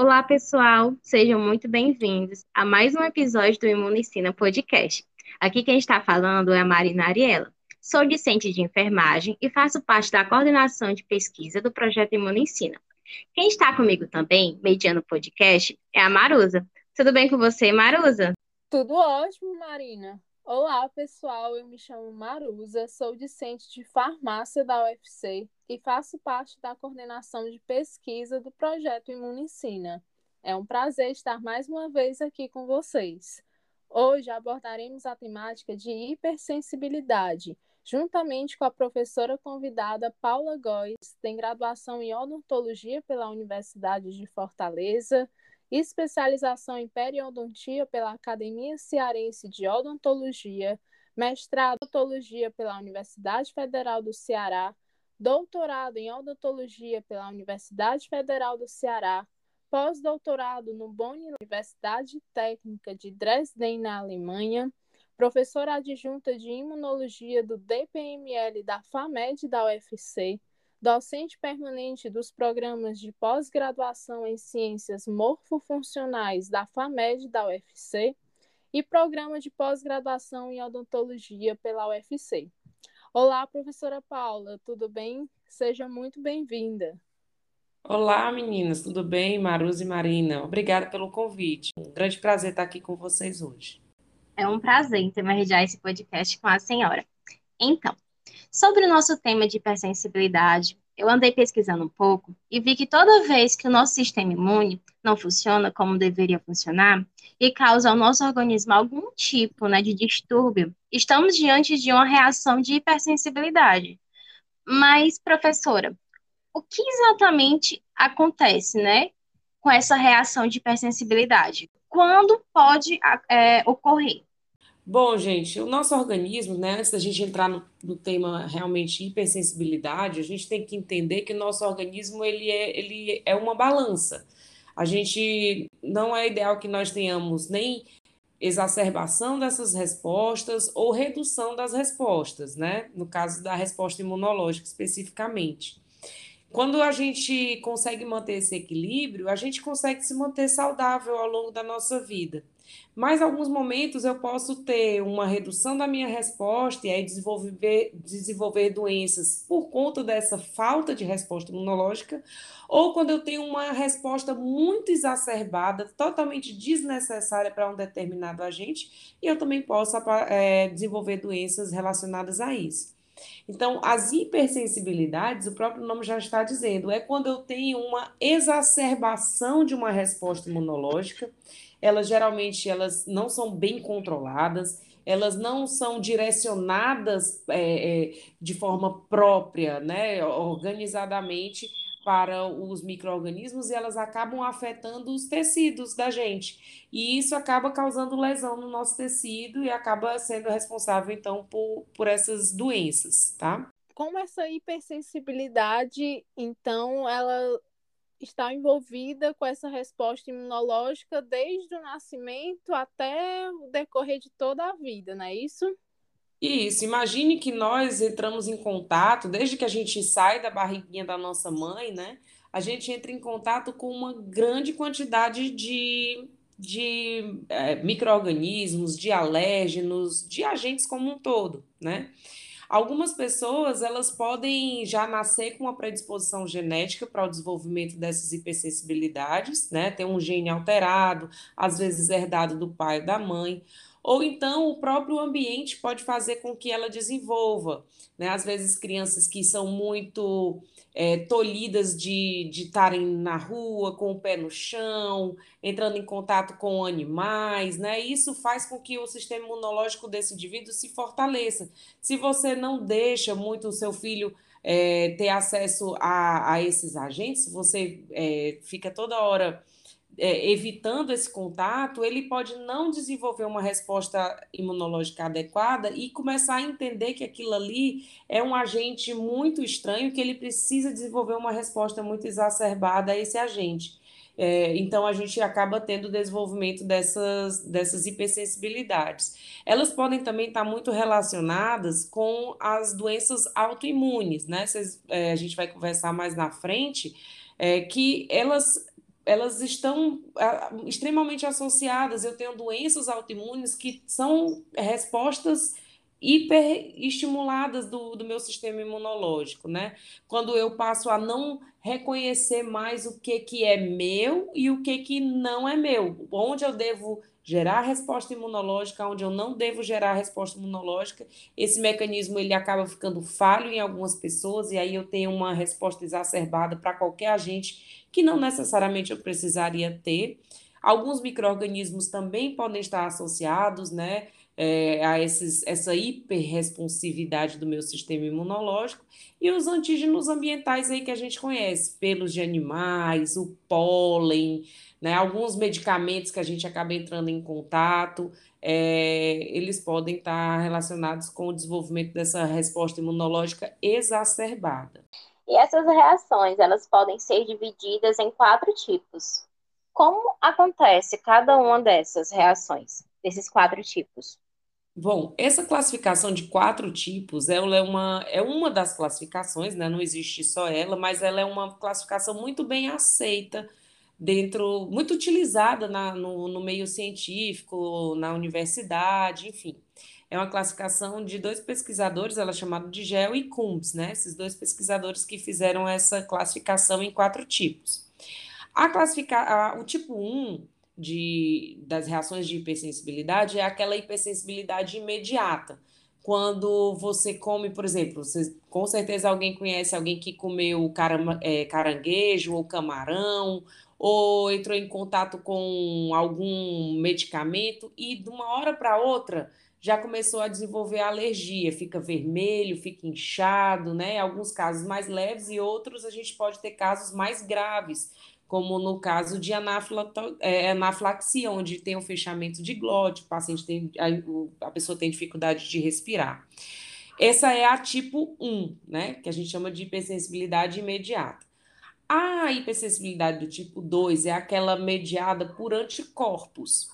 Olá, pessoal, sejam muito bem-vindos a mais um episódio do Imunicina Podcast. Aqui quem está falando é a Marina Ariela. Sou discente de enfermagem e faço parte da coordenação de pesquisa do projeto Imunicina. Quem está comigo também, mediando o podcast, é a Marusa. Tudo bem com você, Marusa? Tudo ótimo, Marina. Olá, pessoal. Eu me chamo Marusa, sou discente de farmácia da UFC e faço parte da coordenação de pesquisa do projeto Imunicina. É um prazer estar mais uma vez aqui com vocês. Hoje abordaremos a temática de hipersensibilidade, juntamente com a professora convidada Paula Góes, tem graduação em odontologia pela Universidade de Fortaleza, especialização em periodontia pela Academia Cearense de Odontologia, mestrado em odontologia pela Universidade Federal do Ceará, doutorado em odontologia pela Universidade Federal do Ceará, pós-doutorado no Bonn Universidade Técnica de Dresden, na Alemanha, professora adjunta de imunologia do DPML da FAMED da UFC, docente permanente dos programas de pós-graduação em ciências morfofuncionais da FAMED da UFC e programa de pós-graduação em odontologia pela UFC. Olá, professora Paula, tudo bem? Seja muito bem-vinda. Olá, meninas, tudo bem? Maruz e Marina, obrigada pelo convite. Um grande prazer estar aqui com vocês hoje. É um prazer intermediar esse podcast com a senhora. Então, Sobre o nosso tema de hipersensibilidade, eu andei pesquisando um pouco e vi que toda vez que o nosso sistema imune não funciona como deveria funcionar e causa ao nosso organismo algum tipo né, de distúrbio, estamos diante de uma reação de hipersensibilidade. Mas, professora, o que exatamente acontece né, com essa reação de hipersensibilidade? Quando pode é, ocorrer? Bom, gente, o nosso organismo, né, antes da gente entrar no, no, tema realmente hipersensibilidade, a gente tem que entender que o nosso organismo ele é, ele é uma balança. A gente não é ideal que nós tenhamos nem exacerbação dessas respostas ou redução das respostas, né? No caso da resposta imunológica especificamente. Quando a gente consegue manter esse equilíbrio, a gente consegue se manter saudável ao longo da nossa vida. Mas, alguns momentos, eu posso ter uma redução da minha resposta e aí desenvolver, desenvolver doenças por conta dessa falta de resposta imunológica, ou quando eu tenho uma resposta muito exacerbada, totalmente desnecessária para um determinado agente, e eu também posso é, desenvolver doenças relacionadas a isso. Então, as hipersensibilidades, o próprio nome já está dizendo, é quando eu tenho uma exacerbação de uma resposta imunológica elas geralmente elas não são bem controladas, elas não são direcionadas é, é, de forma própria, né, organizadamente para os micro-organismos e elas acabam afetando os tecidos da gente. E isso acaba causando lesão no nosso tecido e acaba sendo responsável, então, por, por essas doenças, tá? Como essa hipersensibilidade, então, ela está envolvida com essa resposta imunológica desde o nascimento até o decorrer de toda a vida, não é isso? Isso, imagine que nós entramos em contato, desde que a gente sai da barriguinha da nossa mãe, né? A gente entra em contato com uma grande quantidade de, de é, micro-organismos, de alérgenos, de agentes como um todo, né? Algumas pessoas, elas podem já nascer com uma predisposição genética para o desenvolvimento dessas hipersensibilidades, né? Ter um gene alterado, às vezes herdado do pai ou da mãe ou então o próprio ambiente pode fazer com que ela desenvolva. Né? Às vezes, crianças que são muito é, tolhidas de estarem na rua, com o pé no chão, entrando em contato com animais, né? Isso faz com que o sistema imunológico desse indivíduo se fortaleça. Se você não deixa muito o seu filho é, ter acesso a, a esses agentes, você é, fica toda hora é, evitando esse contato, ele pode não desenvolver uma resposta imunológica adequada e começar a entender que aquilo ali é um agente muito estranho, que ele precisa desenvolver uma resposta muito exacerbada a esse agente. É, então, a gente acaba tendo desenvolvimento dessas, dessas hipersensibilidades. Elas podem também estar muito relacionadas com as doenças autoimunes, né? Cês, é, a gente vai conversar mais na frente, é, que elas elas estão extremamente associadas. Eu tenho doenças autoimunes que são respostas hiperestimuladas do, do meu sistema imunológico, né? Quando eu passo a não reconhecer mais o que, que é meu e o que, que não é meu, onde eu devo gerar resposta imunológica, onde eu não devo gerar resposta imunológica, esse mecanismo ele acaba ficando falho em algumas pessoas e aí eu tenho uma resposta exacerbada para qualquer agente que não necessariamente eu precisaria ter. Alguns micro-organismos também podem estar associados, né? é, a esses, essa hiperresponsividade do meu sistema imunológico e os antígenos ambientais aí que a gente conhece, pelos de animais, o pólen, né, alguns medicamentos que a gente acaba entrando em contato, é, eles podem estar relacionados com o desenvolvimento dessa resposta imunológica exacerbada. E essas reações, elas podem ser divididas em quatro tipos. Como acontece cada uma dessas reações, desses quatro tipos? Bom, essa classificação de quatro tipos, ela é uma, é uma das classificações, né? Não existe só ela, mas ela é uma classificação muito bem aceita dentro, muito utilizada na, no, no meio científico, na universidade, enfim. É uma classificação de dois pesquisadores, ela é chamada de Gel e Coombs, né? Esses dois pesquisadores que fizeram essa classificação em quatro tipos. A classifica, a, o tipo 1 de, das reações de hipersensibilidade é aquela hipersensibilidade imediata. Quando você come, por exemplo, você, com certeza alguém conhece alguém que comeu é, caranguejo ou camarão, ou entrou em contato com algum medicamento e de uma hora para outra já começou a desenvolver alergia, fica vermelho, fica inchado, né? Alguns casos mais leves e outros a gente pode ter casos mais graves, como no caso de é, anafilaxia, onde tem o um fechamento de glote, o paciente tem, a, a pessoa tem dificuldade de respirar. Essa é a tipo 1, né, que a gente chama de hipersensibilidade imediata. A hipersensibilidade do tipo 2 é aquela mediada por anticorpos.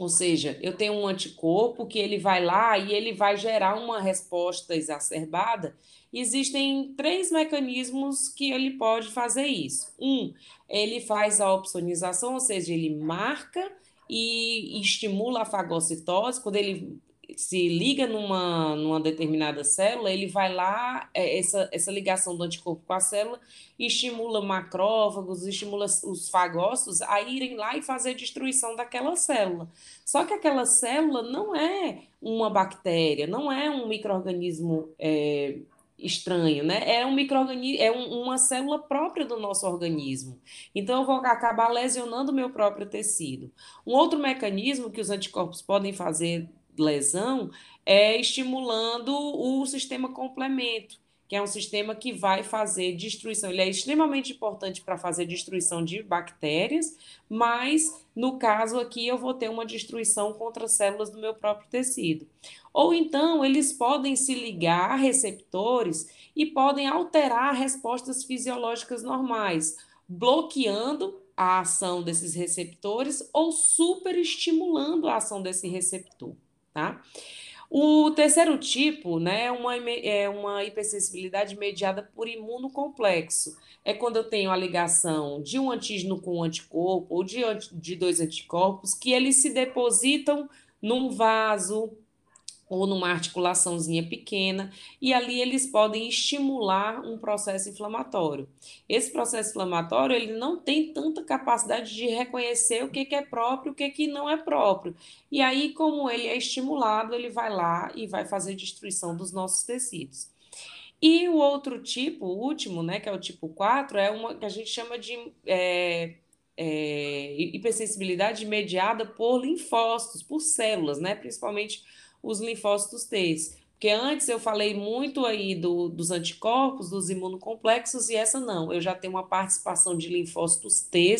Ou seja, eu tenho um anticorpo que ele vai lá e ele vai gerar uma resposta exacerbada Existem três mecanismos que ele pode fazer isso. Um, ele faz a opsonização, ou seja, ele marca e estimula a fagocitose. Quando ele se liga numa, numa determinada célula, ele vai lá, é, essa, essa ligação do anticorpo com a célula, estimula macrófagos, estimula os fagócitos a irem lá e fazer a destruição daquela célula. Só que aquela célula não é uma bactéria, não é um microorganismo é, estranho, né? É um microorganismo, é um, uma célula própria do nosso organismo. Então eu vou acabar lesionando o meu próprio tecido. Um outro mecanismo que os anticorpos podem fazer lesão é estimulando o sistema complemento que é um sistema que vai fazer destruição. Ele é extremamente importante para fazer destruição de bactérias, mas no caso aqui eu vou ter uma destruição contra células do meu próprio tecido. Ou então eles podem se ligar a receptores e podem alterar respostas fisiológicas normais, bloqueando a ação desses receptores ou superestimulando a ação desse receptor, tá? O terceiro tipo né, é, uma, é uma hipersensibilidade mediada por imunocomplexo. É quando eu tenho a ligação de um antígeno com um anticorpo ou de, de dois anticorpos que eles se depositam num vaso, ou numa articulaçãozinha pequena, e ali eles podem estimular um processo inflamatório. Esse processo inflamatório, ele não tem tanta capacidade de reconhecer o que, que é próprio o que, que não é próprio. E aí, como ele é estimulado, ele vai lá e vai fazer destruição dos nossos tecidos. E o outro tipo, o último, né, que é o tipo 4, é uma que a gente chama de é, é, hipersensibilidade mediada por linfócitos, por células, né, principalmente os linfócitos T. Porque antes eu falei muito aí do, dos anticorpos, dos imunocomplexos, e essa não. Eu já tenho uma participação de linfócitos T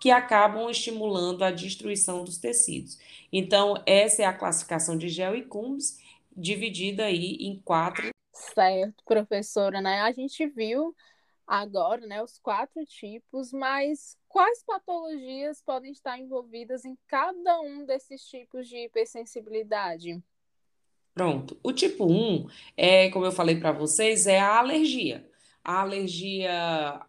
que acabam estimulando a destruição dos tecidos. Então, essa é a classificação de Gel e Coombs, dividida aí em quatro. Certo, professora, né? A gente viu agora, né, os quatro tipos, mas quais patologias podem estar envolvidas em cada um desses tipos de hipersensibilidade? Pronto. O tipo 1 é, como eu falei para vocês, é a alergia. A alergia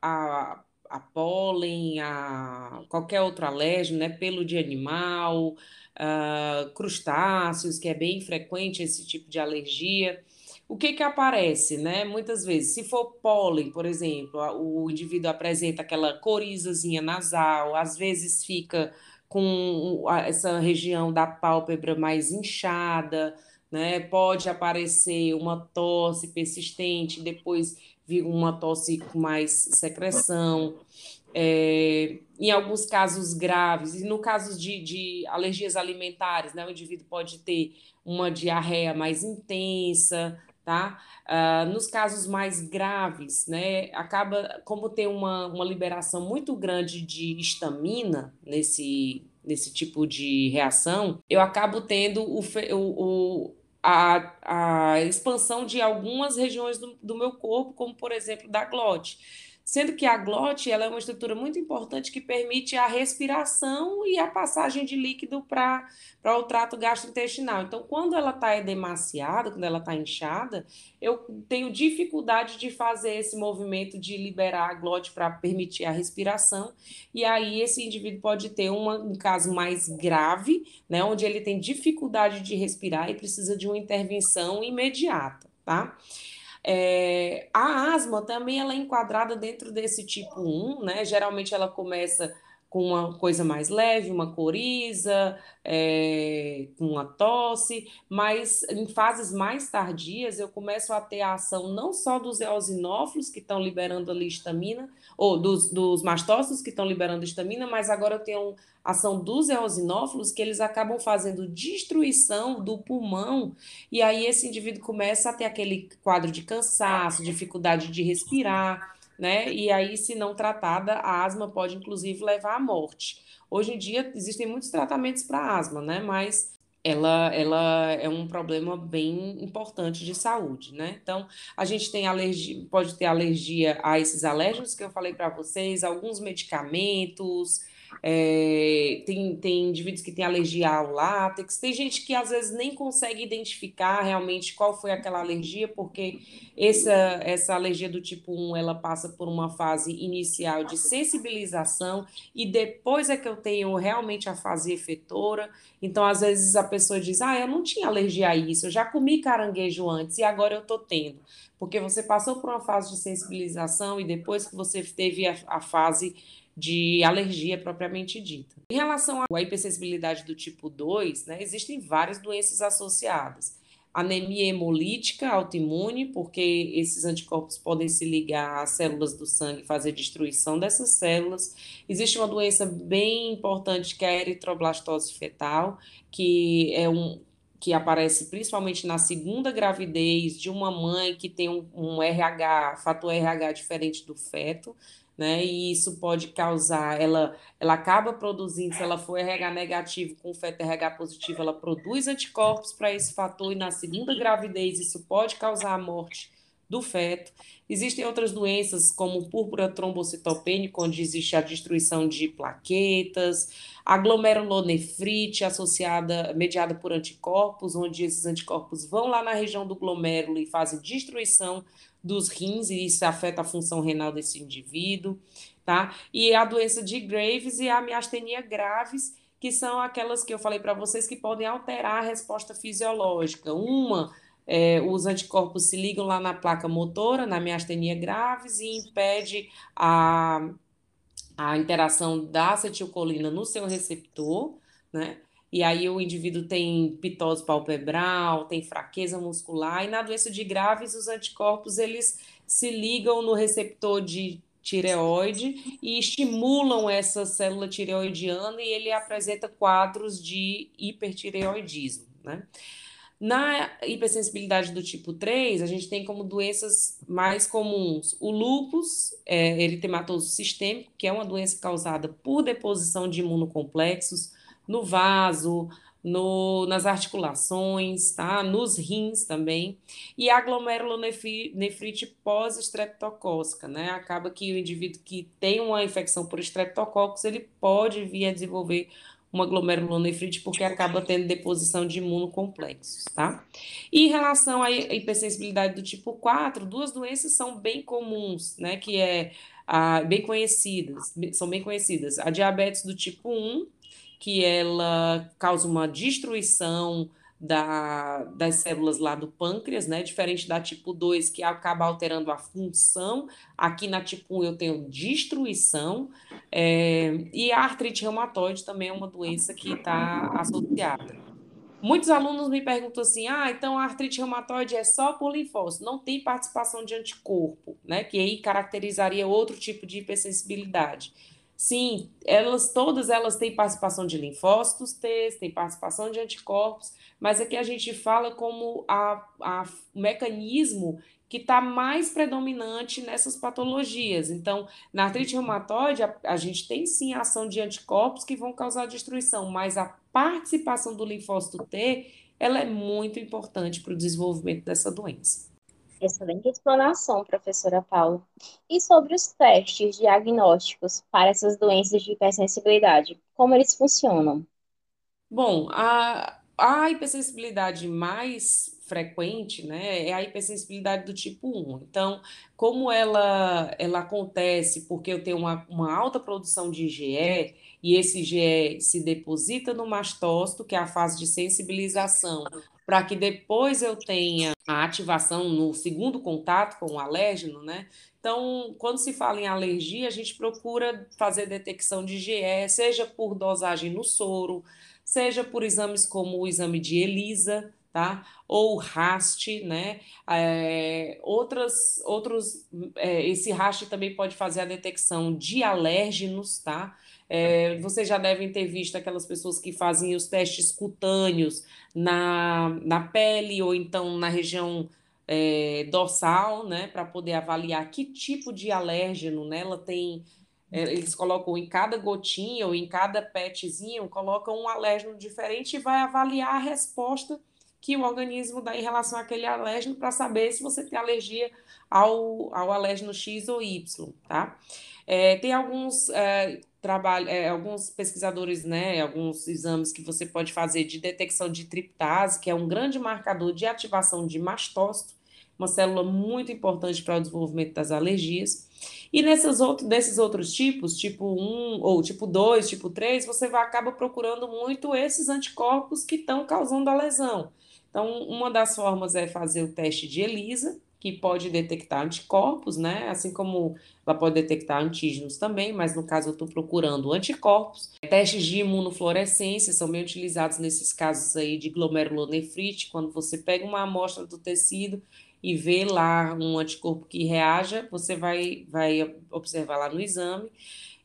a, a pólen, a qualquer outro alérgeno, né? Pelo de animal, uh, crustáceos, que é bem frequente esse tipo de alergia. O que que aparece, né? Muitas vezes, se for pólen, por exemplo, o indivíduo apresenta aquela corizazinha nasal, às vezes fica com essa região da pálpebra mais inchada, né? Pode aparecer uma tosse persistente, depois vir uma tosse com mais secreção. É, em alguns casos graves, e no caso de, de alergias alimentares, né, o indivíduo pode ter uma diarreia mais intensa, tá? Uh, nos casos mais graves, né, acaba, como tem uma, uma liberação muito grande de histamina nesse, nesse tipo de reação, eu acabo tendo o, o, o a, a expansão de algumas regiões do, do meu corpo, como por exemplo da glote sendo que a glote ela é uma estrutura muito importante que permite a respiração e a passagem de líquido para o trato gastrointestinal. Então, quando ela está edemaciada, quando ela está inchada, eu tenho dificuldade de fazer esse movimento de liberar a glote para permitir a respiração, e aí esse indivíduo pode ter uma, um caso mais grave, né, onde ele tem dificuldade de respirar e precisa de uma intervenção imediata, tá? É, a asma também ela é enquadrada dentro desse tipo 1, né? Geralmente ela começa com uma coisa mais leve, uma coriza, é, uma tosse, mas em fases mais tardias eu começo a ter a ação não só dos eosinófilos que estão liberando ali histamina, ou dos, dos mastócitos que estão liberando histamina, mas agora eu tenho ação dos eosinófilos que eles acabam fazendo destruição do pulmão, e aí esse indivíduo começa a ter aquele quadro de cansaço, dificuldade de respirar, né? E aí, se não tratada, a asma pode inclusive levar à morte. Hoje em dia existem muitos tratamentos para asma, né? Mas ela, ela é um problema bem importante de saúde, né? Então, a gente tem alergia, pode ter alergia a esses alérgenos que eu falei para vocês, alguns medicamentos, é, tem, tem indivíduos que têm alergia ao látex, tem gente que às vezes nem consegue identificar realmente qual foi aquela alergia, porque essa, essa alergia do tipo 1 ela passa por uma fase inicial de sensibilização e depois é que eu tenho realmente a fase efetora. Então, às vezes a pessoa diz: Ah, eu não tinha alergia a isso, eu já comi caranguejo antes e agora eu estou tendo. Porque você passou por uma fase de sensibilização e depois que você teve a, a fase de alergia propriamente dita. Em relação à hipersensibilidade do tipo 2, né, existem várias doenças associadas. Anemia hemolítica autoimune, porque esses anticorpos podem se ligar às células do sangue e fazer destruição dessas células. Existe uma doença bem importante que é a eritroblastose fetal, que é um, que aparece principalmente na segunda gravidez de uma mãe que tem um, um RH, fator RH diferente do feto né? E isso pode causar, ela, ela acaba produzindo, se ela for RH negativo com feto RH positivo, ela produz anticorpos para esse fator e na segunda gravidez isso pode causar a morte do feto. Existem outras doenças, como púrpura trombocitopênica, onde existe a destruição de plaquetas, a glomerulonefrite associada, mediada por anticorpos, onde esses anticorpos vão lá na região do glomérulo e fazem destruição dos rins, e isso afeta a função renal desse indivíduo, tá? E a doença de Graves e a miastenia graves, que são aquelas que eu falei para vocês que podem alterar a resposta fisiológica. Uma é, os anticorpos se ligam lá na placa motora, na miastenia graves, e impede a, a interação da acetilcolina no seu receptor, né? E aí o indivíduo tem pitose palpebral, tem fraqueza muscular, e na doença de graves, os anticorpos eles se ligam no receptor de tireoide e estimulam essa célula tireoidiana e ele apresenta quadros de hipertireoidismo, né? Na hipersensibilidade do tipo 3, a gente tem como doenças mais comuns o lúpus é, eritematoso sistêmico, que é uma doença causada por deposição de imunocomplexos no vaso, no, nas articulações, tá? nos rins também, e a glomerulonefrite pós-estreptocócica, né? Acaba que o indivíduo que tem uma infecção por estreptococcus, ele pode vir a desenvolver uma glomerulonefrite porque acaba tendo deposição de imunocomplexos, tá? E em relação à hipersensibilidade do tipo 4, duas doenças são bem comuns, né? Que é ah, bem conhecidas, são bem conhecidas. A diabetes do tipo 1, que ela causa uma destruição da, das células lá do pâncreas, né? Diferente da tipo 2, que acaba alterando a função. Aqui na tipo 1 eu tenho destruição. É, e a artrite reumatoide também é uma doença que está associada. Muitos alunos me perguntam assim: ah, então a artrite reumatoide é só por linfócito, não tem participação de anticorpo, né? Que aí caracterizaria outro tipo de hipersensibilidade. Sim, elas todas elas têm participação de linfócitos T, têm participação de anticorpos, mas aqui a gente fala como a, a, o mecanismo que está mais predominante nessas patologias. Então, na artrite reumatoide, a, a, gente tem sim a ação de anticorpos que vão causar destruição, mas a participação do linfócito T ela é muito importante para o desenvolvimento dessa doença. Excelente explanação, professora Paula. E sobre os testes diagnósticos para essas doenças de hipersensibilidade, como eles funcionam? Bom, a, a hipersensibilidade mais frequente, né, é a hipersensibilidade do tipo 1. Então, como ela, ela acontece porque eu tenho uma, uma alta produção de IgE, e esse IgE se deposita no mastócito, que é a fase de sensibilização para que depois eu tenha a ativação no segundo contato com o alérgeno, né? Então, quando se fala em alergia, a gente procura fazer detecção de IgE, seja por dosagem no soro, seja por exames como o exame de ELISA, tá? Ou RAST, né? É, outras, outros, é, esse RAST também pode fazer a detecção de alérgenos, tá? É, vocês já devem ter visto aquelas pessoas que fazem os testes cutâneos na, na pele ou então na região dorsal, né, para poder avaliar que tipo de alérgeno né, ela tem. Eles colocam em cada gotinha ou em cada petzinho, colocam um alérgeno diferente e vai avaliar a resposta que o organismo dá em relação àquele alérgeno para saber se você tem alergia ao, ao alérgeno X ou Y, tá? É, tem alguns é, trabalho, é, alguns pesquisadores, né, alguns exames que você pode fazer de detecção de triptase, que é um grande marcador de ativação de mastócito, uma célula muito importante para o desenvolvimento das alergias. E nesses outros, desses outros tipos, tipo 1 ou tipo 2, tipo 3, você vai acaba procurando muito esses anticorpos que estão causando a lesão. Então, uma das formas é fazer o teste de ELISA, que pode detectar anticorpos, né? Assim como ela pode detectar antígenos também, mas no caso eu estou procurando anticorpos. Testes de imunofluorescência são bem utilizados nesses casos aí de glomerulonefrite, quando você pega uma amostra do tecido e vê lá um anticorpo que reaja, você vai, vai observar lá no exame.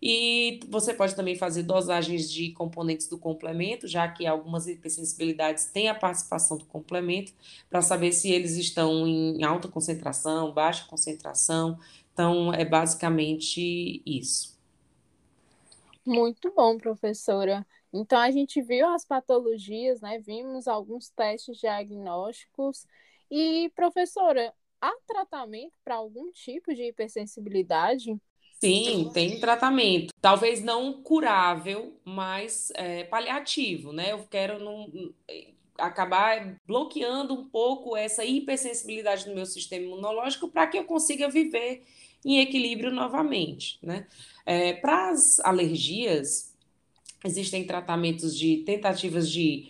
E você pode também fazer dosagens de componentes do complemento, já que algumas hipersensibilidades têm a participação do complemento, para saber se eles estão em alta concentração, baixa concentração. Então, é basicamente isso. Muito bom, professora. Então, a gente viu as patologias, né? Vimos alguns testes diagnósticos. E, professora, há tratamento para algum tipo de hipersensibilidade? Sim, tem tratamento. Talvez não curável, mas é, paliativo, né? Eu quero não, acabar bloqueando um pouco essa hipersensibilidade do meu sistema imunológico para que eu consiga viver em equilíbrio novamente, né? É, para as alergias, existem tratamentos de tentativas de,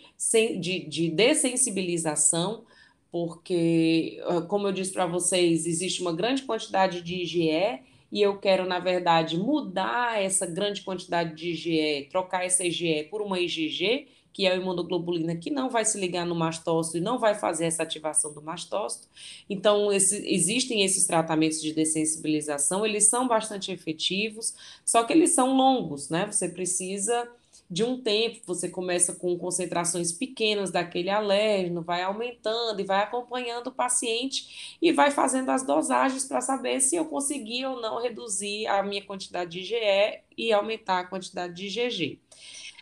de, de dessensibilização, porque, ah, como eu disse para vocês, existe uma grande quantidade de IgE e eu quero, na verdade, mudar essa grande quantidade de IgE, trocar essa IgE por uma IgG, que é a imunoglobulina que não vai se ligar no mastócito e não vai fazer essa ativação do mastócito. Então, esse, existem esses tratamentos de dessensibilização, eles são bastante efetivos, só que eles são longos, né? Você precisa de um tempo, você começa com concentrações pequenas daquele alérgeno, vai aumentando e vai acompanhando o paciente e vai fazendo as dosagens para saber se eu consegui ou não reduzir a minha quantidade de IgE e aumentar a quantidade de IgG.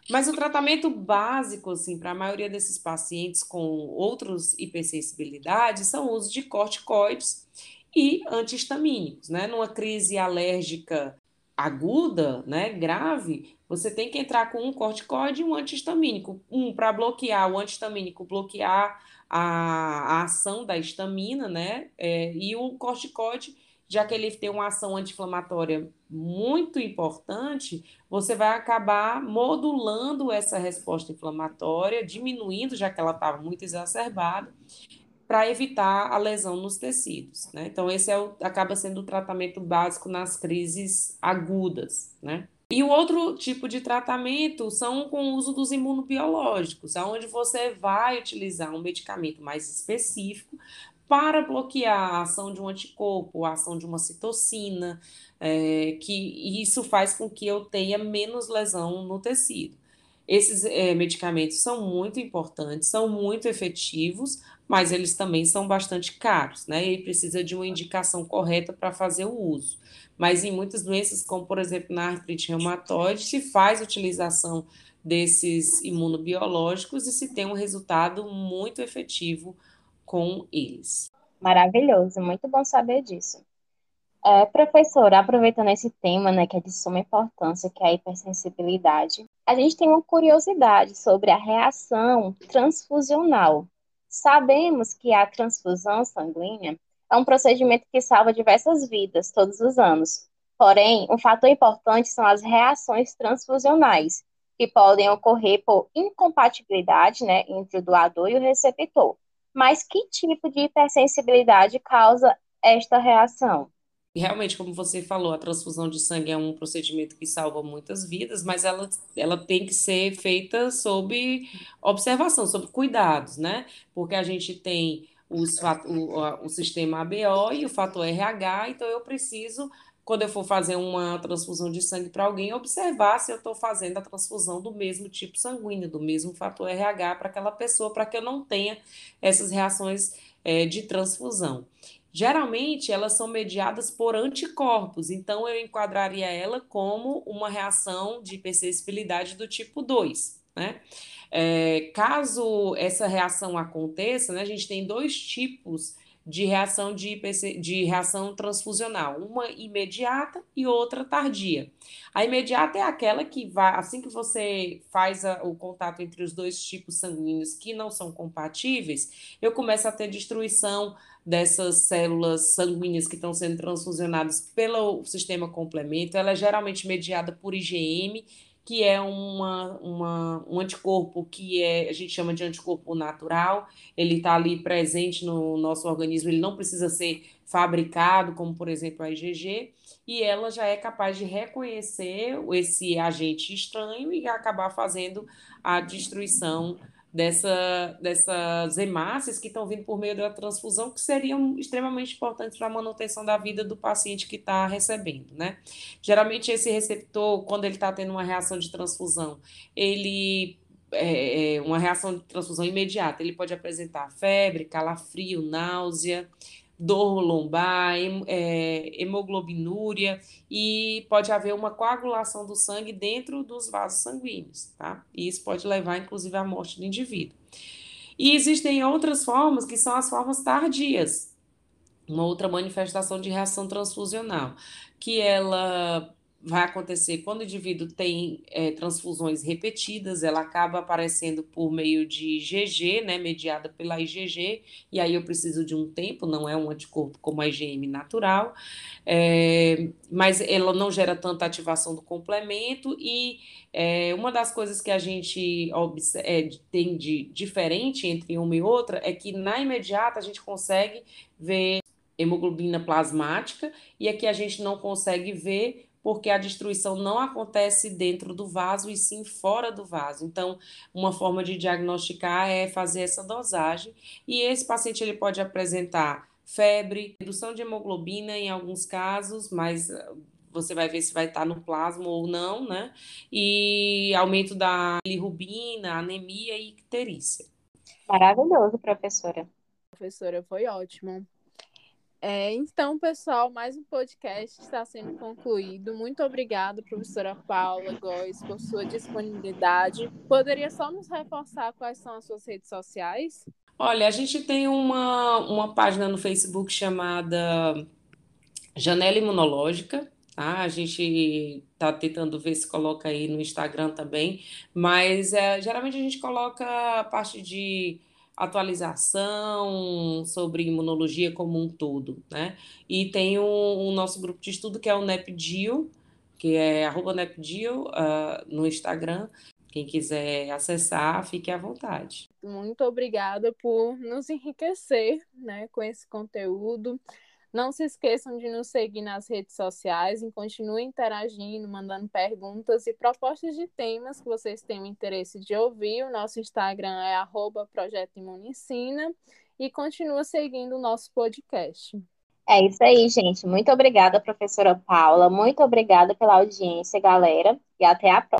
Mas o tratamento básico, assim, para a maioria desses pacientes com outras hipersensibilidades são o uso de corticoides e antihistamínicos, né? Numa crise alérgica aguda, né, grave, você tem que entrar com um corticoide e um antihistamínico. Um para bloquear o antihistamínico, bloquear a, a ação da histamina, né? É, e o corticoide já que ele tem uma ação anti-inflamatória muito importante, você vai acabar modulando essa resposta inflamatória, diminuindo, já que ela estava muito exacerbada, para evitar a lesão nos tecidos. Né? Então, esse é o, acaba sendo o tratamento básico nas crises agudas. Né? E o outro tipo de tratamento são com o uso dos imunobiológicos, onde você vai utilizar um medicamento mais específico para bloquear a ação de um anticorpo, a ação de uma citocina, é, que isso faz com que eu tenha menos lesão no tecido. Esses é, medicamentos são muito importantes, são muito efetivos, mas eles também são bastante caros, né? E precisa de uma indicação correta para fazer o uso. Mas em muitas doenças, como por exemplo na artrite reumatoide, se faz utilização desses imunobiológicos e se tem um resultado muito efetivo com eles. Maravilhoso, muito bom saber disso. É, professora, aproveitando esse tema, né, que é de suma importância, que é a hipersensibilidade, a gente tem uma curiosidade sobre a reação transfusional. Sabemos que a transfusão sanguínea é um procedimento que salva diversas vidas todos os anos. Porém, um fator importante são as reações transfusionais, que podem ocorrer por incompatibilidade né, entre o doador e o receptor. Mas que tipo de hipersensibilidade causa esta reação? Realmente, como você falou, a transfusão de sangue é um procedimento que salva muitas vidas, mas ela, ela tem que ser feita sob observação, sob cuidados, né? Porque a gente tem os, o, o sistema ABO e o fator RH, então eu preciso, quando eu for fazer uma transfusão de sangue para alguém, observar se eu estou fazendo a transfusão do mesmo tipo sanguíneo, do mesmo fator RH para aquela pessoa, para que eu não tenha essas reações é, de transfusão. Geralmente, elas são mediadas por anticorpos, então eu enquadraria ela como uma reação de hipersensibilidade do tipo 2, né? É, caso essa reação aconteça, né, a gente tem dois tipos de reação de, IPC, de reação transfusional, uma imediata e outra tardia. A imediata é aquela que vai, assim que você faz a, o contato entre os dois tipos sanguíneos que não são compatíveis, eu começo a ter destruição dessas células sanguíneas que estão sendo transfusionadas pelo sistema complemento, ela é geralmente mediada por IgM, que é uma, uma, um anticorpo que é, a gente chama de anticorpo natural, ele está ali presente no nosso organismo, ele não precisa ser fabricado, como por exemplo a IgG, e ela já é capaz de reconhecer esse agente estranho e acabar fazendo a destruição dessa, dessas hemácias que estão vindo por meio da transfusão, que seriam extremamente importantes para a manutenção da vida do paciente que está recebendo, né? Geralmente, esse receptor, quando ele está tendo uma reação de transfusão, ele é, é uma reação de transfusão imediata, ele pode apresentar febre, calafrio, náusea, dor lombar, é, hemoglobinúria e pode haver uma coagulação do sangue dentro dos vasos sanguíneos, tá? E isso pode levar, inclusive, à morte do indivíduo. E existem outras formas que são as formas tardias, uma outra manifestação de reação transfusional, que ela vai acontecer quando o indivíduo tem é, transfusões repetidas, ela acaba aparecendo por meio de IgG, né, mediada pela IgG, e aí eu preciso de um tempo, não é um anticorpo como a IgM natural, é, mas ela não gera tanta ativação do complemento, e é, uma das coisas que a gente é, tem de diferente entre uma e outra é que na imediata a gente consegue ver hemoglobina plasmática, e aqui a gente não consegue ver porque a destruição não acontece dentro do vaso e sim fora do vaso. Então, uma forma de diagnosticar é fazer essa dosagem e esse paciente ele pode apresentar febre, redução de hemoglobina em alguns casos, mas ah, você vai ver se vai estar no plasma ou não, né? E aumento da bilirrubina, anemia e icterícia. Maravilhoso, professora. Professora, foi ótimo. É, então, pessoal, mais um podcast está sendo concluído. Muito obrigada, professora Paula Góes, por sua disponibilidade. Poderia só nos reforçar quais são as suas redes sociais? Olha, a gente tem uma, uma página no Facebook chamada Janela Imunológica. Tá? A gente está tentando ver se coloca aí no Instagram também, mas é, geralmente a gente coloca a parte de atualização sobre imunologia como um todo, né? E tem o, o nosso grupo de estudo que é o NEPDIO, que é arroba NEPDIO uh, no Instagram. Quem quiser acessar, fique à vontade. Muito obrigada por nos enriquecer né, com esse conteúdo. Não se esqueçam de nos seguir nas redes sociais e continuem interagindo, mandando perguntas e propostas de temas que vocês tenham interesse de ouvir. O nosso Instagram é arroba Projeto Imunicina e continua seguindo o nosso podcast. É isso aí, gente. Muito obrigada, professora Paula. Muito obrigada pela audiência, galera. E até a próxima.